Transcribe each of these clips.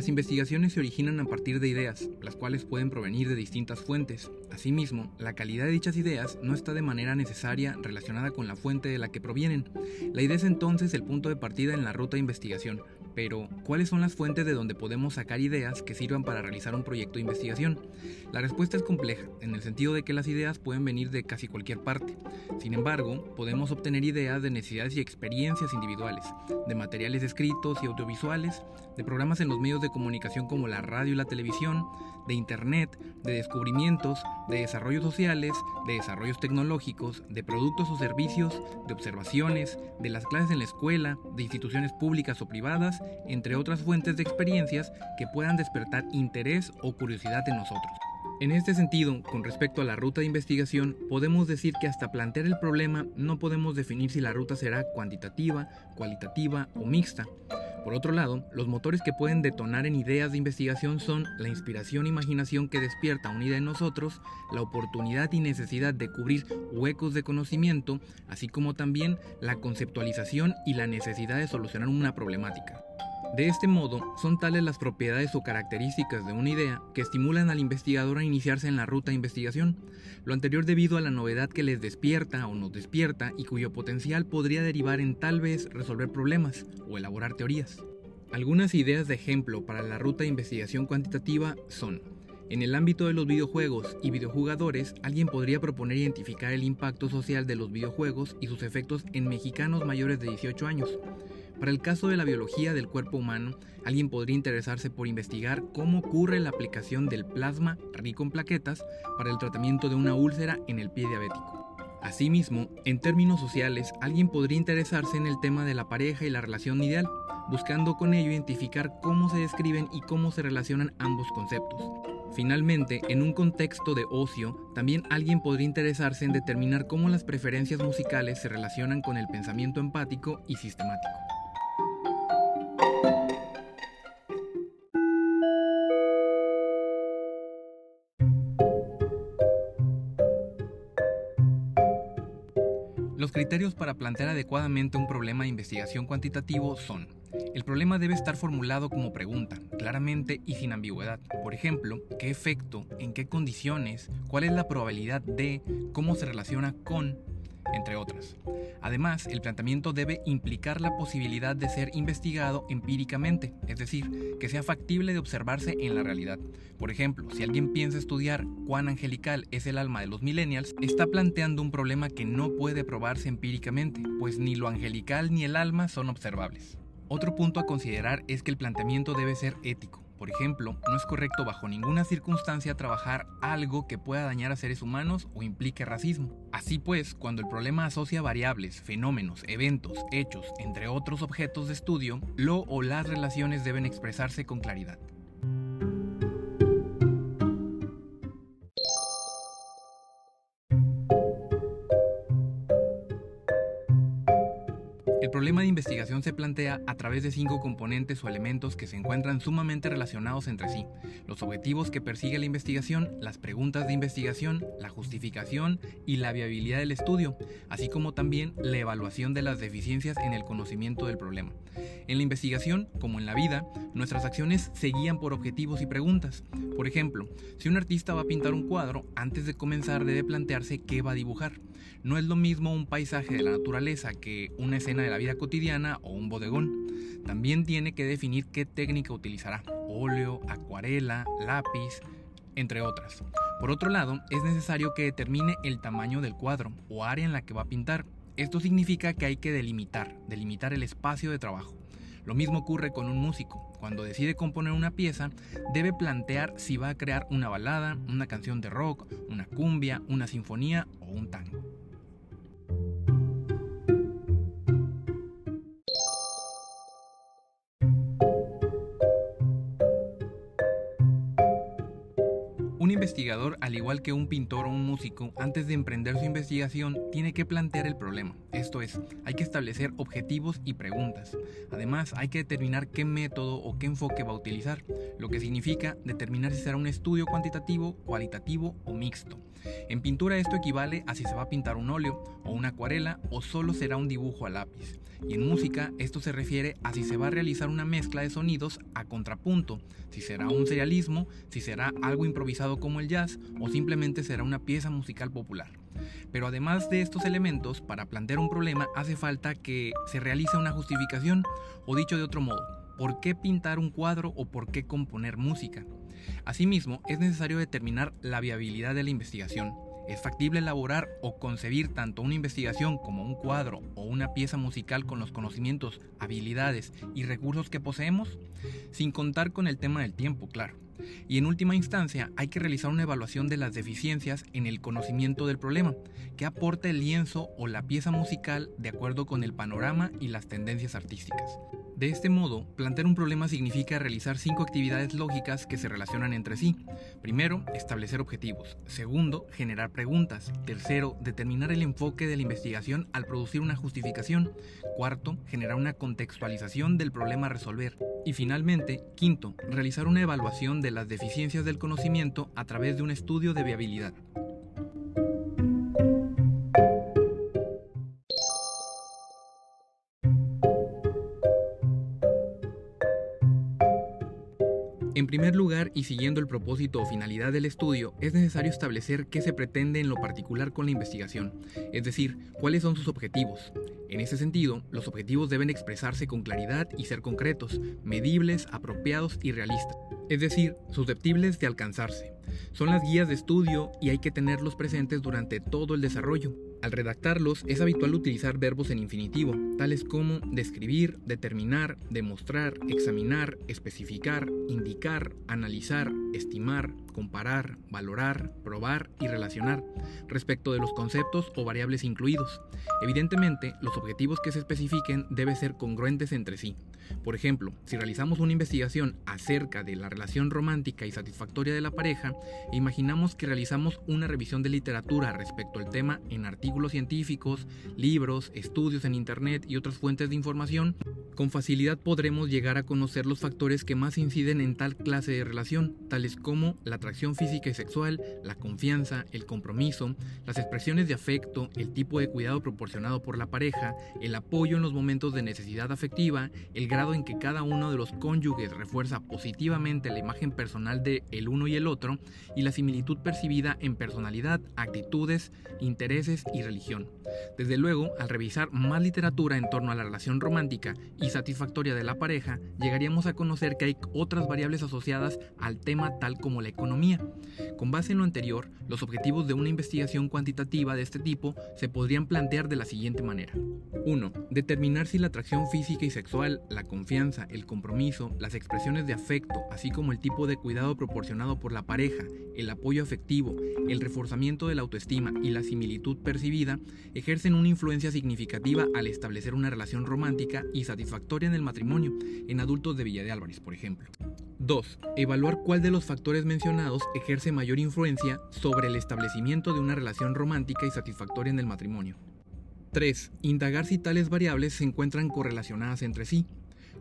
Las investigaciones se originan a partir de ideas, las cuales pueden provenir de distintas fuentes. Asimismo, la calidad de dichas ideas no está de manera necesaria relacionada con la fuente de la que provienen. La idea es entonces el punto de partida en la ruta de investigación, pero, ¿cuáles son las fuentes de donde podemos sacar ideas que sirvan para realizar un proyecto de investigación? La respuesta es compleja, en el sentido de que las ideas pueden venir de casi cualquier parte. Sin embargo, podemos obtener ideas de necesidades y experiencias individuales, de materiales escritos y audiovisuales, de programas en los medios de comunicación como la radio y la televisión, de Internet, de descubrimientos, de desarrollos sociales, de desarrollos tecnológicos, de productos o servicios, de observaciones, de las clases en la escuela, de instituciones públicas o privadas, entre otras fuentes de experiencias que puedan despertar interés o curiosidad en nosotros. En este sentido, con respecto a la ruta de investigación, podemos decir que hasta plantear el problema no podemos definir si la ruta será cuantitativa, cualitativa o mixta. Por otro lado, los motores que pueden detonar en ideas de investigación son la inspiración e imaginación que despierta una idea en nosotros, la oportunidad y necesidad de cubrir huecos de conocimiento, así como también la conceptualización y la necesidad de solucionar una problemática. De este modo, son tales las propiedades o características de una idea que estimulan al investigador a iniciarse en la ruta de investigación, lo anterior debido a la novedad que les despierta o nos despierta y cuyo potencial podría derivar en tal vez resolver problemas o elaborar teorías. Algunas ideas de ejemplo para la ruta de investigación cuantitativa son en el ámbito de los videojuegos y videojugadores, alguien podría proponer identificar el impacto social de los videojuegos y sus efectos en mexicanos mayores de 18 años. Para el caso de la biología del cuerpo humano, alguien podría interesarse por investigar cómo ocurre la aplicación del plasma rico en plaquetas para el tratamiento de una úlcera en el pie diabético. Asimismo, en términos sociales, alguien podría interesarse en el tema de la pareja y la relación ideal, buscando con ello identificar cómo se describen y cómo se relacionan ambos conceptos. Finalmente, en un contexto de ocio, también alguien podría interesarse en determinar cómo las preferencias musicales se relacionan con el pensamiento empático y sistemático. Criterios para plantear adecuadamente un problema de investigación cuantitativo son el problema debe estar formulado como pregunta, claramente y sin ambigüedad. Por ejemplo, ¿qué efecto? ¿En qué condiciones? ¿Cuál es la probabilidad de? ¿Cómo se relaciona con? entre otras. Además, el planteamiento debe implicar la posibilidad de ser investigado empíricamente, es decir, que sea factible de observarse en la realidad. Por ejemplo, si alguien piensa estudiar cuán angelical es el alma de los millennials, está planteando un problema que no puede probarse empíricamente, pues ni lo angelical ni el alma son observables. Otro punto a considerar es que el planteamiento debe ser ético. Por ejemplo, no es correcto bajo ninguna circunstancia trabajar algo que pueda dañar a seres humanos o implique racismo. Así pues, cuando el problema asocia variables, fenómenos, eventos, hechos, entre otros objetos de estudio, lo o las relaciones deben expresarse con claridad. El problema de investigación se plantea a través de cinco componentes o elementos que se encuentran sumamente relacionados entre sí. Los objetivos que persigue la investigación, las preguntas de investigación, la justificación y la viabilidad del estudio, así como también la evaluación de las deficiencias en el conocimiento del problema. En la investigación, como en la vida, nuestras acciones se guían por objetivos y preguntas. Por ejemplo, si un artista va a pintar un cuadro, antes de comenzar debe plantearse qué va a dibujar. No es lo mismo un paisaje de la naturaleza que una escena de la vida cotidiana o un bodegón. También tiene que definir qué técnica utilizará, óleo, acuarela, lápiz, entre otras. Por otro lado, es necesario que determine el tamaño del cuadro o área en la que va a pintar. Esto significa que hay que delimitar, delimitar el espacio de trabajo. Lo mismo ocurre con un músico. Cuando decide componer una pieza, debe plantear si va a crear una balada, una canción de rock, una cumbia, una sinfonía o un tango. Un investigador, al igual que un pintor o un músico, antes de emprender su investigación, tiene que plantear el problema. Esto es, hay que establecer objetivos y preguntas. Además, hay que determinar qué método o qué enfoque va a utilizar, lo que significa determinar si será un estudio cuantitativo, cualitativo o mixto. En pintura esto equivale a si se va a pintar un óleo o una acuarela o solo será un dibujo a lápiz. Y en música esto se refiere a si se va a realizar una mezcla de sonidos a contrapunto, si será un serialismo, si será algo improvisado como el jazz o simplemente será una pieza musical popular. Pero además de estos elementos, para plantear un problema hace falta que se realice una justificación, o dicho de otro modo, ¿por qué pintar un cuadro o por qué componer música? Asimismo, es necesario determinar la viabilidad de la investigación. ¿Es factible elaborar o concebir tanto una investigación como un cuadro o una pieza musical con los conocimientos, habilidades y recursos que poseemos? Sin contar con el tema del tiempo, claro. Y en última instancia, hay que realizar una evaluación de las deficiencias en el conocimiento del problema, que aporta el lienzo o la pieza musical de acuerdo con el panorama y las tendencias artísticas. De este modo, plantear un problema significa realizar cinco actividades lógicas que se relacionan entre sí. Primero, establecer objetivos. Segundo, generar preguntas. Tercero, determinar el enfoque de la investigación al producir una justificación. Cuarto, generar una contextualización del problema a resolver. Y finalmente, quinto, realizar una evaluación de las deficiencias del conocimiento a través de un estudio de viabilidad. En primer lugar, y siguiendo el propósito o finalidad del estudio, es necesario establecer qué se pretende en lo particular con la investigación, es decir, cuáles son sus objetivos. En ese sentido, los objetivos deben expresarse con claridad y ser concretos, medibles, apropiados y realistas, es decir, susceptibles de alcanzarse. Son las guías de estudio y hay que tenerlos presentes durante todo el desarrollo. Al redactarlos es habitual utilizar verbos en infinitivo, tales como describir, determinar, demostrar, examinar, especificar, indicar, analizar, estimar, comparar, valorar, probar y relacionar, respecto de los conceptos o variables incluidos. Evidentemente, los objetivos que se especifiquen deben ser congruentes entre sí. Por ejemplo, si realizamos una investigación acerca de la relación romántica y satisfactoria de la pareja, imaginamos que realizamos una revisión de literatura respecto al tema en artículos científicos, libros, estudios en Internet y otras fuentes de información, con facilidad podremos llegar a conocer los factores que más inciden en tal clase de relación, tales como la atracción física y sexual, la confianza, el compromiso, las expresiones de afecto, el tipo de cuidado proporcionado por la pareja, el apoyo en los momentos de necesidad afectiva, el grado en que cada uno de los cónyuges refuerza positivamente la imagen personal de el uno y el otro, y la similitud percibida en personalidad, actitudes, intereses y religión. Desde luego, al revisar más literatura en torno a la relación romántica y satisfactoria de la pareja, llegaríamos a conocer que hay otras variables asociadas al tema tal como la economía. Con base en lo anterior, los objetivos de una investigación cuantitativa de este tipo se podrían plantear de la siguiente manera. 1. Determinar si la atracción física y sexual, la confianza, el compromiso, las expresiones de afecto, así como el tipo de cuidado proporcionado por la pareja, el apoyo afectivo, el reforzamiento de la autoestima y la similitud percibida, ejercen una influencia significativa al establecer una relación romántica y satisfactoria en el matrimonio, en adultos de Villa de Álvarez, por ejemplo. 2. Evaluar cuál de los factores ejerce mayor influencia sobre el establecimiento de una relación romántica y satisfactoria en el matrimonio. 3. Indagar si tales variables se encuentran correlacionadas entre sí.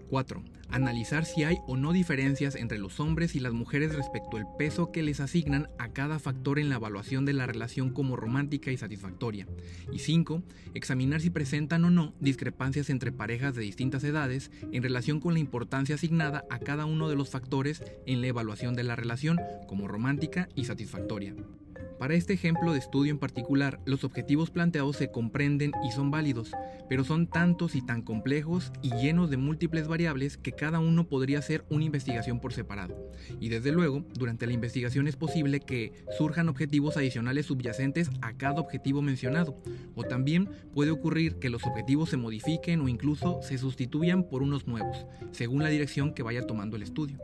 4. Analizar si hay o no diferencias entre los hombres y las mujeres respecto al peso que les asignan a cada factor en la evaluación de la relación como romántica y satisfactoria. Y 5. Examinar si presentan o no discrepancias entre parejas de distintas edades en relación con la importancia asignada a cada uno de los factores en la evaluación de la relación como romántica y satisfactoria. Para este ejemplo de estudio en particular, los objetivos planteados se comprenden y son válidos, pero son tantos y tan complejos y llenos de múltiples variables que cada uno podría ser una investigación por separado. Y desde luego, durante la investigación es posible que surjan objetivos adicionales subyacentes a cada objetivo mencionado, o también puede ocurrir que los objetivos se modifiquen o incluso se sustituyan por unos nuevos, según la dirección que vaya tomando el estudio.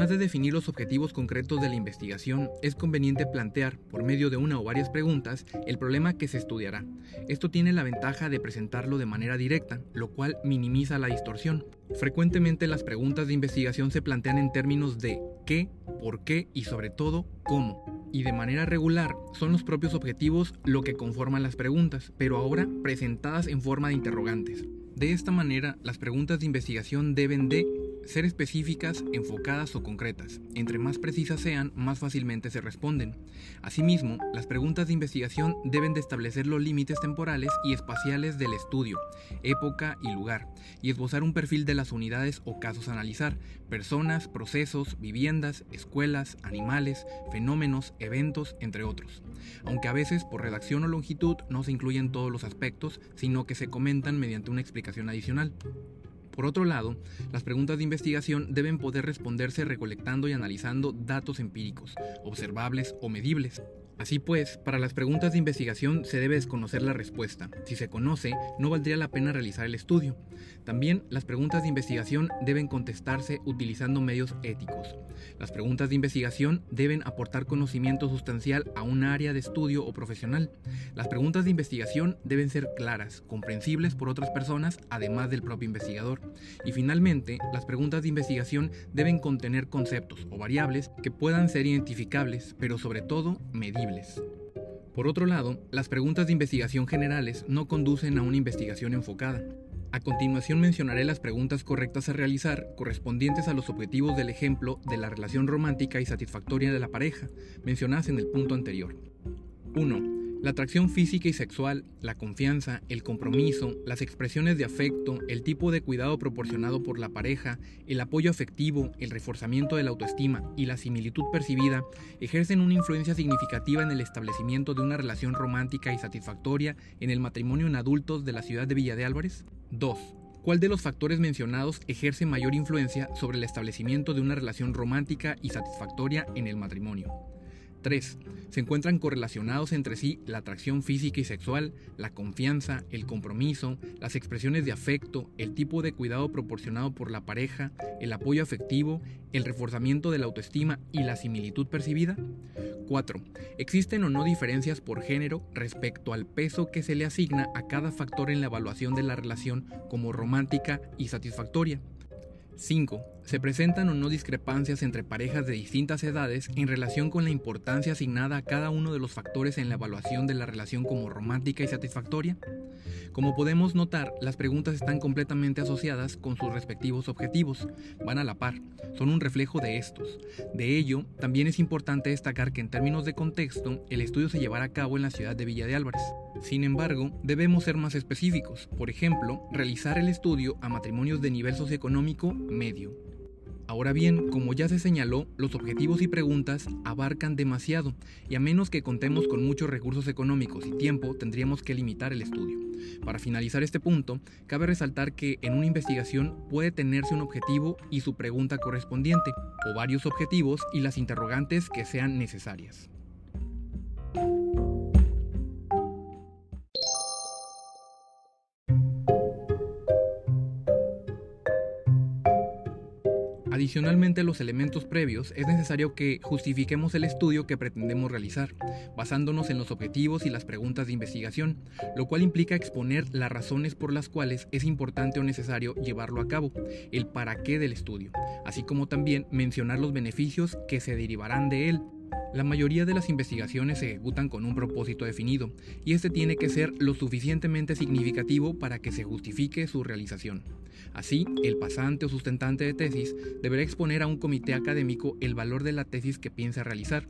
Además de definir los objetivos concretos de la investigación, es conveniente plantear, por medio de una o varias preguntas, el problema que se estudiará. Esto tiene la ventaja de presentarlo de manera directa, lo cual minimiza la distorsión. Frecuentemente las preguntas de investigación se plantean en términos de qué, por qué y sobre todo cómo. Y de manera regular son los propios objetivos lo que conforman las preguntas, pero ahora presentadas en forma de interrogantes. De esta manera, las preguntas de investigación deben de ser específicas, enfocadas o concretas. Entre más precisas sean, más fácilmente se responden. Asimismo, las preguntas de investigación deben de establecer los límites temporales y espaciales del estudio, época y lugar, y esbozar un perfil de las unidades o casos a analizar, personas, procesos, viviendas, escuelas, animales, fenómenos, eventos, entre otros. Aunque a veces por redacción o longitud no se incluyen todos los aspectos, sino que se comentan mediante una explicación adicional. Por otro lado, las preguntas de investigación deben poder responderse recolectando y analizando datos empíricos, observables o medibles, Así pues, para las preguntas de investigación se debe desconocer la respuesta. Si se conoce, no valdría la pena realizar el estudio. También las preguntas de investigación deben contestarse utilizando medios éticos. Las preguntas de investigación deben aportar conocimiento sustancial a un área de estudio o profesional. Las preguntas de investigación deben ser claras, comprensibles por otras personas, además del propio investigador. Y finalmente, las preguntas de investigación deben contener conceptos o variables que puedan ser identificables, pero sobre todo medibles. Por otro lado, las preguntas de investigación generales no conducen a una investigación enfocada. A continuación mencionaré las preguntas correctas a realizar correspondientes a los objetivos del ejemplo de la relación romántica y satisfactoria de la pareja, mencionadas en el punto anterior. 1. La atracción física y sexual, la confianza, el compromiso, las expresiones de afecto, el tipo de cuidado proporcionado por la pareja, el apoyo afectivo, el reforzamiento de la autoestima y la similitud percibida ejercen una influencia significativa en el establecimiento de una relación romántica y satisfactoria en el matrimonio en adultos de la ciudad de Villa de Álvarez. 2. ¿Cuál de los factores mencionados ejerce mayor influencia sobre el establecimiento de una relación romántica y satisfactoria en el matrimonio? 3. Se encuentran correlacionados entre sí la atracción física y sexual, la confianza, el compromiso, las expresiones de afecto, el tipo de cuidado proporcionado por la pareja, el apoyo afectivo, el reforzamiento de la autoestima y la similitud percibida. 4. ¿Existen o no diferencias por género respecto al peso que se le asigna a cada factor en la evaluación de la relación como romántica y satisfactoria? 5. Se presentan o no discrepancias entre parejas de distintas edades en relación con la importancia asignada a cada uno de los factores en la evaluación de la relación como romántica y satisfactoria. Como podemos notar, las preguntas están completamente asociadas con sus respectivos objetivos, van a la par, son un reflejo de estos. De ello, también es importante destacar que en términos de contexto, el estudio se llevará a cabo en la ciudad de Villa de Álvarez. Sin embargo, debemos ser más específicos, por ejemplo, realizar el estudio a matrimonios de nivel socioeconómico medio. Ahora bien, como ya se señaló, los objetivos y preguntas abarcan demasiado y a menos que contemos con muchos recursos económicos y tiempo, tendríamos que limitar el estudio. Para finalizar este punto, cabe resaltar que en una investigación puede tenerse un objetivo y su pregunta correspondiente, o varios objetivos y las interrogantes que sean necesarias. Adicionalmente los elementos previos, es necesario que justifiquemos el estudio que pretendemos realizar, basándonos en los objetivos y las preguntas de investigación, lo cual implica exponer las razones por las cuales es importante o necesario llevarlo a cabo, el para qué del estudio, así como también mencionar los beneficios que se derivarán de él, la mayoría de las investigaciones se ejecutan con un propósito definido, y este tiene que ser lo suficientemente significativo para que se justifique su realización. Así, el pasante o sustentante de tesis deberá exponer a un comité académico el valor de la tesis que piensa realizar.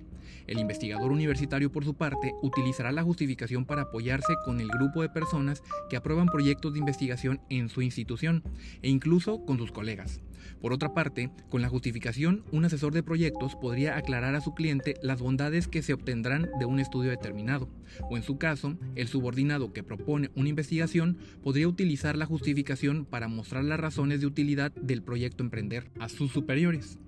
El investigador universitario, por su parte, utilizará la justificación para apoyarse con el grupo de personas que aprueban proyectos de investigación en su institución e incluso con sus colegas. Por otra parte, con la justificación, un asesor de proyectos podría aclarar a su cliente las bondades que se obtendrán de un estudio determinado, o en su caso, el subordinado que propone una investigación podría utilizar la justificación para mostrar las razones de utilidad del proyecto emprender a sus superiores.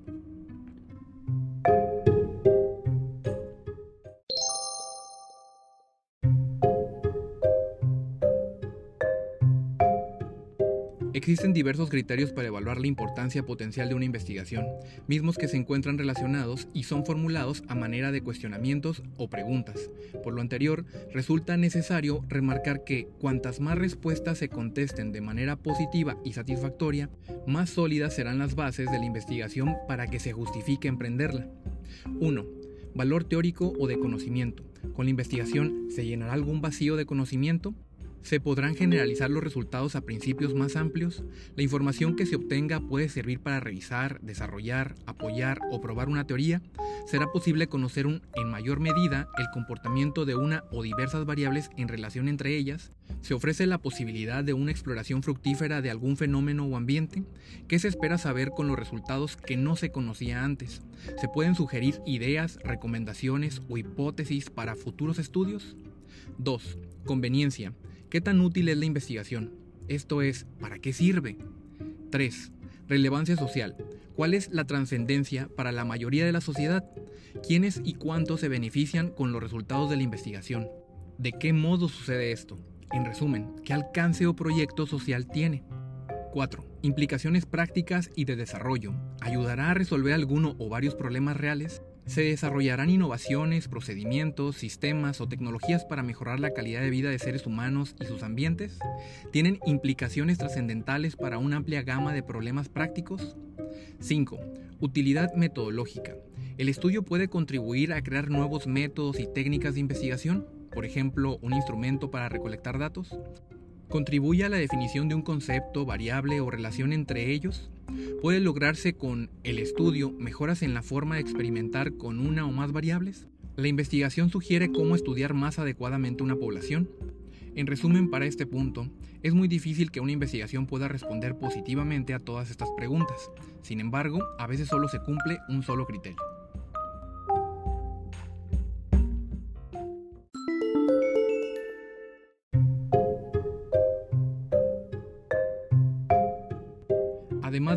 Existen diversos criterios para evaluar la importancia potencial de una investigación, mismos que se encuentran relacionados y son formulados a manera de cuestionamientos o preguntas. Por lo anterior, resulta necesario remarcar que cuantas más respuestas se contesten de manera positiva y satisfactoria, más sólidas serán las bases de la investigación para que se justifique emprenderla. 1. Valor teórico o de conocimiento. Con la investigación, ¿se llenará algún vacío de conocimiento? ¿Se podrán generalizar los resultados a principios más amplios? La información que se obtenga puede servir para revisar, desarrollar, apoyar o probar una teoría. ¿Será posible conocer en mayor medida el comportamiento de una o diversas variables en relación entre ellas? ¿Se ofrece la posibilidad de una exploración fructífera de algún fenómeno o ambiente? ¿Qué se espera saber con los resultados que no se conocía antes? ¿Se pueden sugerir ideas, recomendaciones o hipótesis para futuros estudios? 2. Conveniencia. ¿Qué tan útil es la investigación? Esto es, ¿para qué sirve? 3. Relevancia social. ¿Cuál es la trascendencia para la mayoría de la sociedad? ¿Quiénes y cuántos se benefician con los resultados de la investigación? ¿De qué modo sucede esto? En resumen, ¿qué alcance o proyecto social tiene? 4. Implicaciones prácticas y de desarrollo. ¿Ayudará a resolver alguno o varios problemas reales? Se desarrollarán innovaciones, procedimientos, sistemas o tecnologías para mejorar la calidad de vida de seres humanos y sus ambientes. Tienen implicaciones trascendentales para una amplia gama de problemas prácticos. 5. Utilidad metodológica. El estudio puede contribuir a crear nuevos métodos y técnicas de investigación, por ejemplo, un instrumento para recolectar datos. Contribuye a la definición de un concepto, variable o relación entre ellos ¿Puede lograrse con el estudio mejoras en la forma de experimentar con una o más variables? La investigación sugiere cómo estudiar más adecuadamente una población. En resumen, para este punto, es muy difícil que una investigación pueda responder positivamente a todas estas preguntas. Sin embargo, a veces solo se cumple un solo criterio.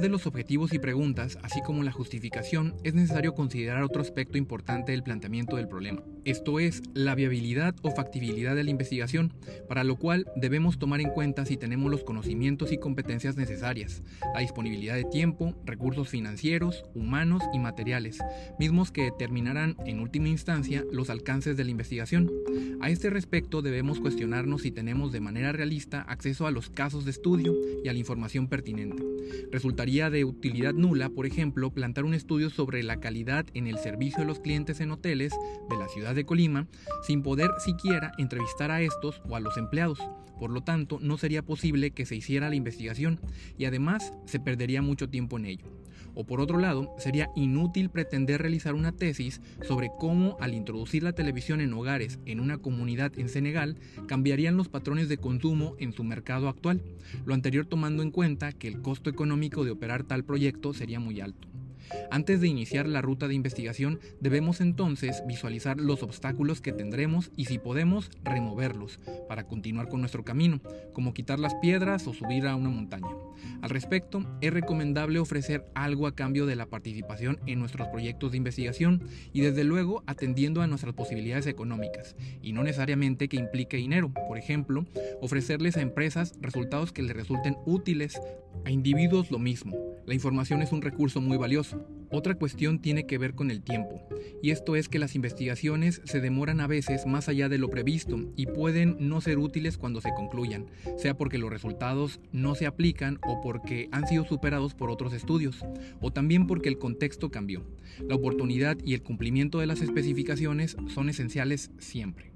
De los objetivos y preguntas, así como la justificación, es necesario considerar otro aspecto importante del planteamiento del problema. Esto es, la viabilidad o factibilidad de la investigación, para lo cual debemos tomar en cuenta si tenemos los conocimientos y competencias necesarias, la disponibilidad de tiempo, recursos financieros, humanos y materiales, mismos que determinarán en última instancia los alcances de la investigación. A este respecto debemos cuestionarnos si tenemos de manera realista acceso a los casos de estudio y a la información pertinente. Resultaría de utilidad nula, por ejemplo, plantar un estudio sobre la calidad en el servicio de los clientes en hoteles de la ciudad de Colima sin poder siquiera entrevistar a estos o a los empleados. Por lo tanto, no sería posible que se hiciera la investigación y además se perdería mucho tiempo en ello. O por otro lado, sería inútil pretender realizar una tesis sobre cómo al introducir la televisión en hogares en una comunidad en Senegal cambiarían los patrones de consumo en su mercado actual, lo anterior tomando en cuenta que el costo económico de operar tal proyecto sería muy alto. Antes de iniciar la ruta de investigación, debemos entonces visualizar los obstáculos que tendremos y si podemos, removerlos para continuar con nuestro camino, como quitar las piedras o subir a una montaña. Al respecto, es recomendable ofrecer algo a cambio de la participación en nuestros proyectos de investigación y desde luego atendiendo a nuestras posibilidades económicas, y no necesariamente que implique dinero. Por ejemplo, ofrecerles a empresas resultados que les resulten útiles, a individuos lo mismo. La información es un recurso muy valioso. Otra cuestión tiene que ver con el tiempo, y esto es que las investigaciones se demoran a veces más allá de lo previsto y pueden no ser útiles cuando se concluyan, sea porque los resultados no se aplican o porque han sido superados por otros estudios, o también porque el contexto cambió. La oportunidad y el cumplimiento de las especificaciones son esenciales siempre.